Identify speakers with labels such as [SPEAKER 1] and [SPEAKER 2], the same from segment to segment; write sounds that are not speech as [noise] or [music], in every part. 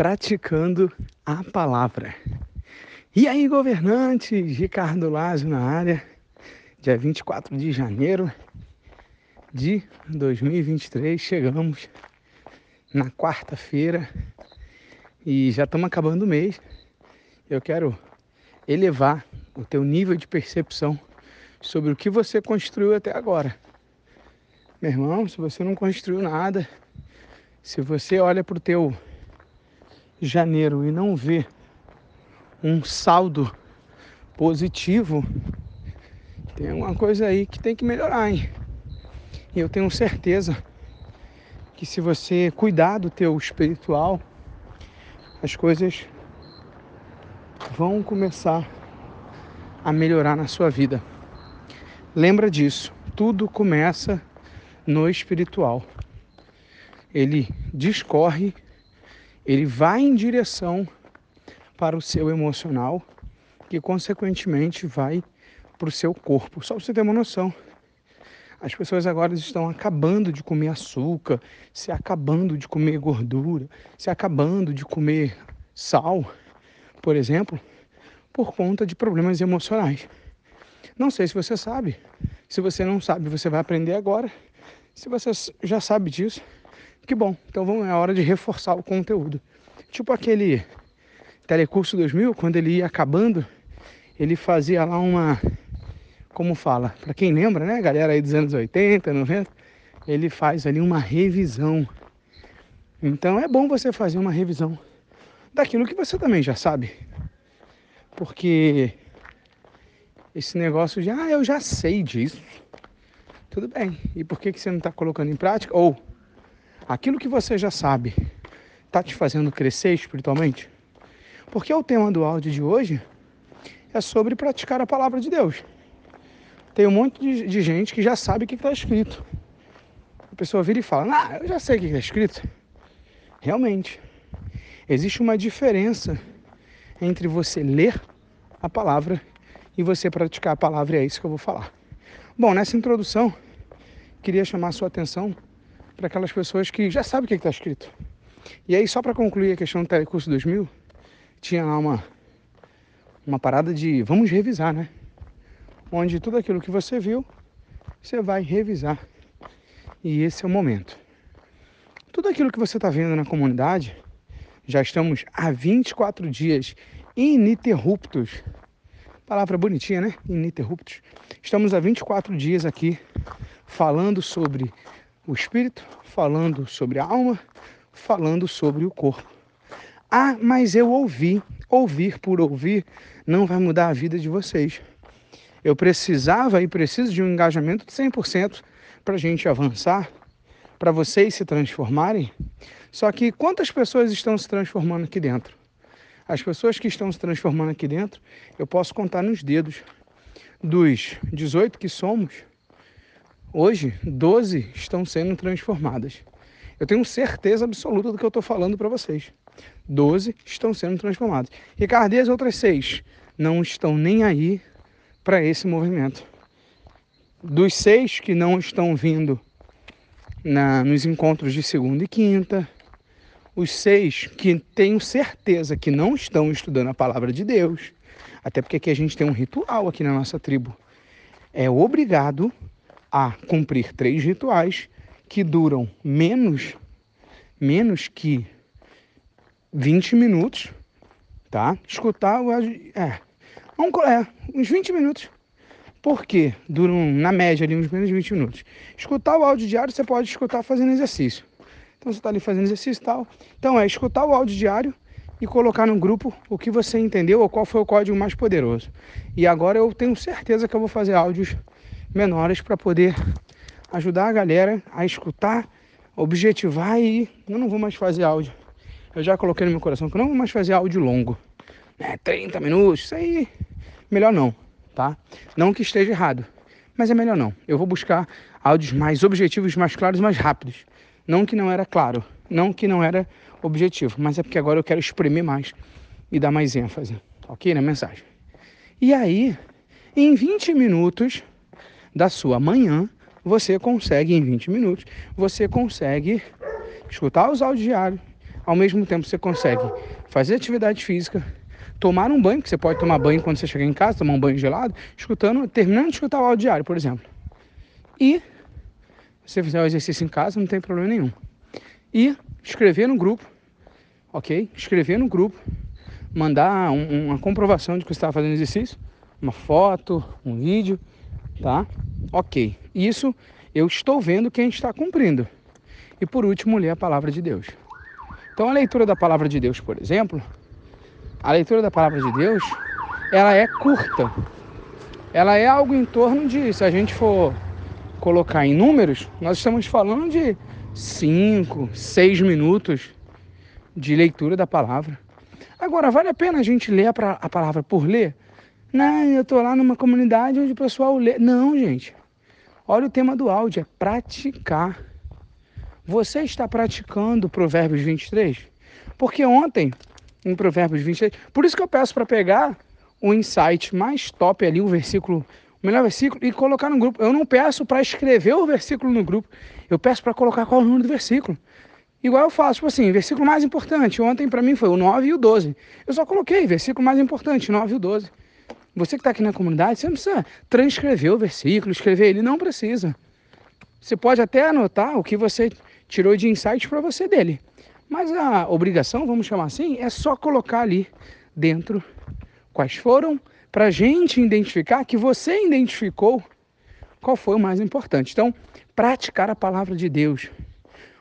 [SPEAKER 1] praticando a palavra. E aí, governantes, Ricardo Lázio na área, dia 24 de janeiro de 2023, chegamos na quarta-feira e já estamos acabando o mês. Eu quero elevar o teu nível de percepção sobre o que você construiu até agora. Meu irmão, se você não construiu nada, se você olha para o teu janeiro e não vê um saldo positivo, tem alguma coisa aí que tem que melhorar, hein? E eu tenho certeza que se você cuidar do teu espiritual, as coisas vão começar a melhorar na sua vida. Lembra disso, tudo começa no espiritual. Ele discorre, ele vai em direção para o seu emocional, que consequentemente vai para o seu corpo. Só para você ter uma noção. As pessoas agora estão acabando de comer açúcar, se acabando de comer gordura, se acabando de comer sal, por exemplo, por conta de problemas emocionais. Não sei se você sabe. Se você não sabe, você vai aprender agora. Se você já sabe disso, que bom. Então vamos, é hora de reforçar o conteúdo. Tipo aquele Telecurso 2000, quando ele ia acabando, ele fazia lá uma como fala, para quem lembra, né, galera aí dos anos 80, 90, ele faz ali uma revisão. Então é bom você fazer uma revisão daquilo que você também já sabe. Porque esse negócio de, ah, eu já sei disso. Tudo bem. E por que, que você não está colocando em prática? Ou aquilo que você já sabe está te fazendo crescer espiritualmente? Porque o tema do áudio de hoje é sobre praticar a palavra de Deus. Tem um monte de, de gente que já sabe o que está escrito. A pessoa vira e fala, ah, eu já sei o que está escrito. Realmente, existe uma diferença entre você ler a palavra e você praticar a palavra, e é isso que eu vou falar. Bom, nessa introdução, queria chamar a sua atenção para aquelas pessoas que já sabem o que está escrito. E aí, só para concluir a questão do Telecurso 2000, tinha lá uma, uma parada de vamos revisar, né? Onde tudo aquilo que você viu, você vai revisar. E esse é o momento. Tudo aquilo que você está vendo na comunidade, já estamos há 24 dias ininterruptos Palavra bonitinha, né? Ininterruptos. Estamos há 24 dias aqui falando sobre o espírito, falando sobre a alma, falando sobre o corpo. Ah, mas eu ouvi. Ouvir por ouvir não vai mudar a vida de vocês. Eu precisava e preciso de um engajamento de 100% para a gente avançar, para vocês se transformarem. Só que quantas pessoas estão se transformando aqui dentro? As pessoas que estão se transformando aqui dentro, eu posso contar nos dedos. Dos 18 que somos, hoje 12 estão sendo transformadas. Eu tenho certeza absoluta do que eu estou falando para vocês. 12 estão sendo transformadas. Ricardo, e as outras seis não estão nem aí para esse movimento. Dos seis que não estão vindo na, nos encontros de segunda e quinta, os seis que tenho certeza que não estão estudando a palavra de Deus, até porque aqui a gente tem um ritual aqui na nossa tribo, é obrigado a cumprir três rituais que duram menos menos que 20 minutos, tá? Escutar o é, é uns 20 minutos. Por quê? Duram, na média, ali, uns menos de 20 minutos. Escutar o áudio diário você pode escutar fazendo exercício. Então você está ali fazendo exercício e tal. Então é escutar o áudio diário e colocar no grupo o que você entendeu ou qual foi o código mais poderoso. E agora eu tenho certeza que eu vou fazer áudios menores para poder ajudar a galera a escutar, objetivar e eu não vou mais fazer áudio. Eu já coloquei no meu coração que eu não vou mais fazer áudio longo. Né? 30 minutos, isso aí, melhor não, tá? Não que esteja errado, mas é melhor não. Eu vou buscar áudios mais objetivos, mais claros, mais rápidos. Não que não era claro, não que não era objetivo, mas é porque agora eu quero exprimir mais e dar mais ênfase, ok? Na mensagem. E aí, em 20 minutos da sua manhã, você consegue, em 20 minutos, você consegue escutar os áudios diários, ao mesmo tempo você consegue fazer atividade física, tomar um banho, que você pode tomar banho quando você chegar em casa, tomar um banho gelado, escutando, terminando de escutar o áudio diário, por exemplo. E você fizer o exercício em casa, não tem problema nenhum. E escrever no grupo, ok? Escrever no grupo, mandar um, uma comprovação de que você está fazendo exercício, uma foto, um vídeo, tá? Ok. Isso eu estou vendo que a gente está cumprindo. E por último, ler a palavra de Deus. Então a leitura da palavra de Deus, por exemplo, a leitura da palavra de Deus, ela é curta. Ela é algo em torno de, se a gente for colocar em números, nós estamos falando de 5, 6 minutos de leitura da palavra. Agora, vale a pena a gente ler a palavra por ler? Não, eu estou lá numa comunidade onde o pessoal lê. Não, gente. Olha o tema do áudio, é praticar. Você está praticando Provérbios 23? Porque ontem, em Provérbios 23, por isso que eu peço para pegar o insight mais top ali, o versículo, o melhor versículo, e colocar no grupo. Eu não peço para escrever o versículo no grupo, eu peço para colocar qual é o número do versículo. Igual eu faço, tipo assim, versículo mais importante. Ontem para mim foi o 9 e o 12. Eu só coloquei versículo mais importante, 9 e o 12. Você que está aqui na comunidade, você não precisa transcrever o versículo, escrever ele, não precisa. Você pode até anotar o que você tirou de insight para você dele. Mas a obrigação, vamos chamar assim, é só colocar ali dentro quais foram, para a gente identificar que você identificou qual foi o mais importante. Então, praticar a palavra de Deus.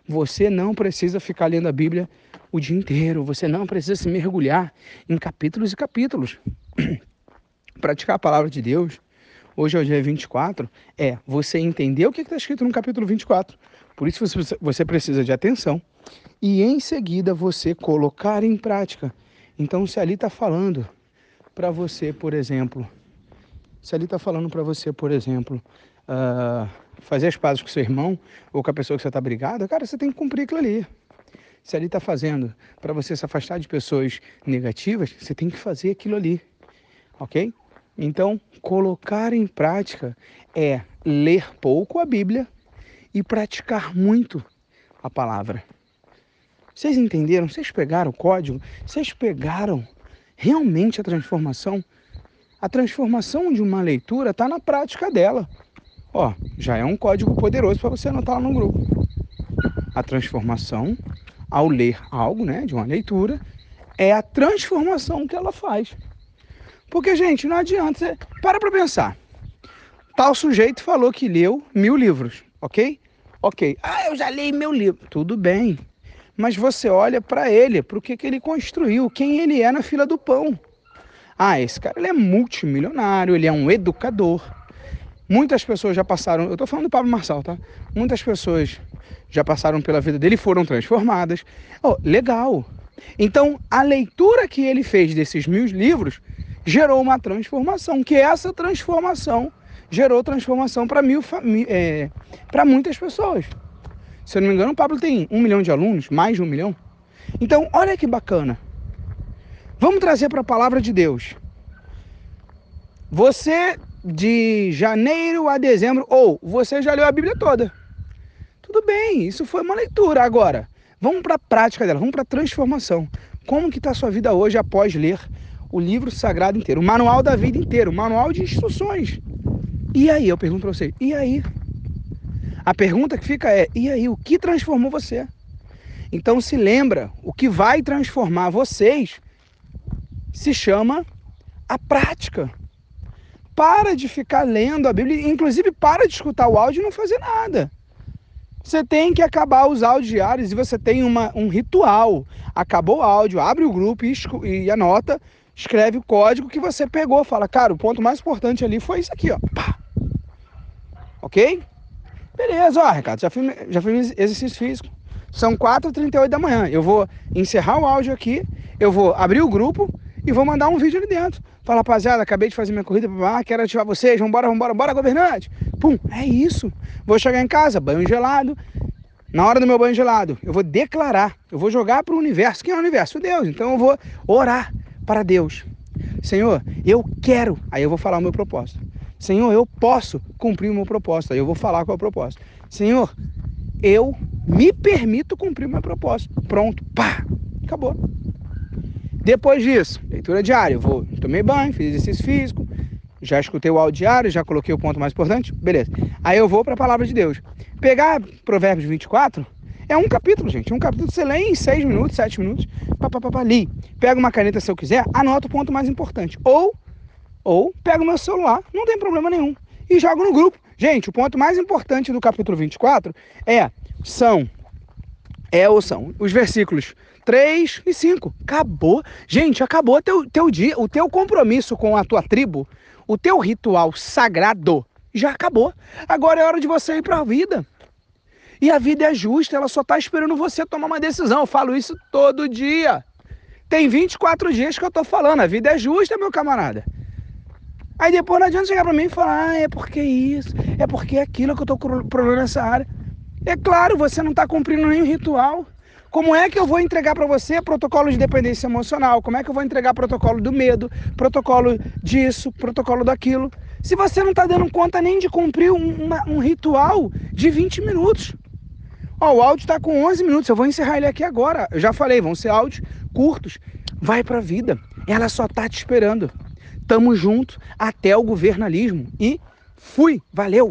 [SPEAKER 1] Você não precisa ficar lendo a Bíblia o dia inteiro, você não precisa se mergulhar em capítulos e capítulos. [clears throat] praticar a palavra de Deus, hoje é o dia 24, é você entender o que está escrito no capítulo 24. Por isso você precisa de atenção. E em seguida você colocar em prática. Então, se ali está falando para você, por exemplo, se ali está falando para você, por exemplo, uh, fazer as pazes com seu irmão ou com a pessoa que você está brigada, cara, você tem que cumprir aquilo ali. Se ali está fazendo para você se afastar de pessoas negativas, você tem que fazer aquilo ali, ok? Então, colocar em prática é ler pouco a Bíblia e praticar muito a palavra. Vocês entenderam? Vocês pegaram o código? Vocês pegaram realmente a transformação? A transformação de uma leitura está na prática dela. Ó, já é um código poderoso para você anotar lá no grupo. A transformação, ao ler algo, né, de uma leitura, é a transformação que ela faz. Porque, gente, não adianta. Você... Para para pensar. Tal sujeito falou que leu mil livros, ok? Ok. Ah, eu já li meu livro. Tudo bem. Mas você olha para ele, para o que, que ele construiu, quem ele é na fila do pão. Ah, esse cara ele é multimilionário, ele é um educador. Muitas pessoas já passaram, eu estou falando do Pablo Marçal, tá? Muitas pessoas já passaram pela vida dele e foram transformadas. Oh, legal. Então, a leitura que ele fez desses mil livros gerou uma transformação, que essa transformação gerou transformação para mil é, para muitas pessoas. Se eu não me engano, o Pablo tem um milhão de alunos, mais de um milhão. Então, olha que bacana. Vamos trazer para a palavra de Deus. Você de janeiro a dezembro, ou você já leu a Bíblia toda. Tudo bem, isso foi uma leitura. Agora, vamos para a prática dela, vamos para a transformação. Como que está a sua vida hoje após ler o livro sagrado inteiro, o manual da vida inteiro, o manual de instruções. E aí, eu pergunto para você, e aí? A pergunta que fica é, e aí, o que transformou você? Então se lembra, o que vai transformar vocês se chama a prática. Para de ficar lendo a Bíblia, inclusive para de escutar o áudio e não fazer nada. Você tem que acabar os áudios diários e você tem uma, um ritual. Acabou o áudio, abre o grupo e, e anota escreve o código que você pegou. Fala, cara, o ponto mais importante ali foi isso aqui, ó. Pá. Ok? Beleza, ó, Ricardo, já fiz, já fiz exercício físico. São 4h38 da manhã. Eu vou encerrar o áudio aqui, eu vou abrir o grupo e vou mandar um vídeo ali dentro. Fala, rapaziada, acabei de fazer minha corrida, quero ativar vocês, vambora, vambora, bora, governante. Pum, é isso. Vou chegar em casa, banho gelado. Na hora do meu banho gelado, eu vou declarar, eu vou jogar para o universo. Quem é o universo? Deus. Então eu vou orar para Deus. Senhor, eu quero. Aí eu vou falar o meu propósito. Senhor, eu posso cumprir o meu propósito. Aí eu vou falar qual é o propósito. Senhor, eu me permito cumprir o meu propósito. Pronto, pá, acabou. Depois disso, leitura diária, eu vou, tomei banho, fiz exercício físico, já escutei o áudio diário, já coloquei o ponto mais importante, beleza. Aí eu vou para a palavra de Deus. Pegar Provérbios 24 é um capítulo, gente. Um capítulo você lê em 6 minutos, 7 minutos, papapá, li. Pega uma caneta se eu quiser, anota o ponto mais importante. Ou, ou pega o meu celular, não tem problema nenhum, e jogo no grupo. Gente, o ponto mais importante do capítulo 24 é, são, é ou são, os versículos 3 e 5. Acabou. Gente, acabou teu, teu dia, o teu compromisso com a tua tribo o teu ritual sagrado já acabou. Agora é hora de você ir para a vida. E a vida é justa, ela só está esperando você tomar uma decisão. Eu falo isso todo dia. Tem 24 dias que eu estou falando, a vida é justa, meu camarada. Aí depois não adianta chegar para mim e falar, ah, é porque isso, é porque aquilo que eu estou problema nessa área. É claro, você não está cumprindo nenhum ritual. Como é que eu vou entregar para você protocolo de dependência emocional? Como é que eu vou entregar protocolo do medo, protocolo disso, protocolo daquilo? Se você não está dando conta nem de cumprir um, uma, um ritual de 20 minutos. Ó, o áudio está com 11 minutos, eu vou encerrar ele aqui agora. Eu já falei, vão ser áudios curtos. Vai para a vida, ela só tá te esperando. Tamo junto até o governalismo. E fui, valeu!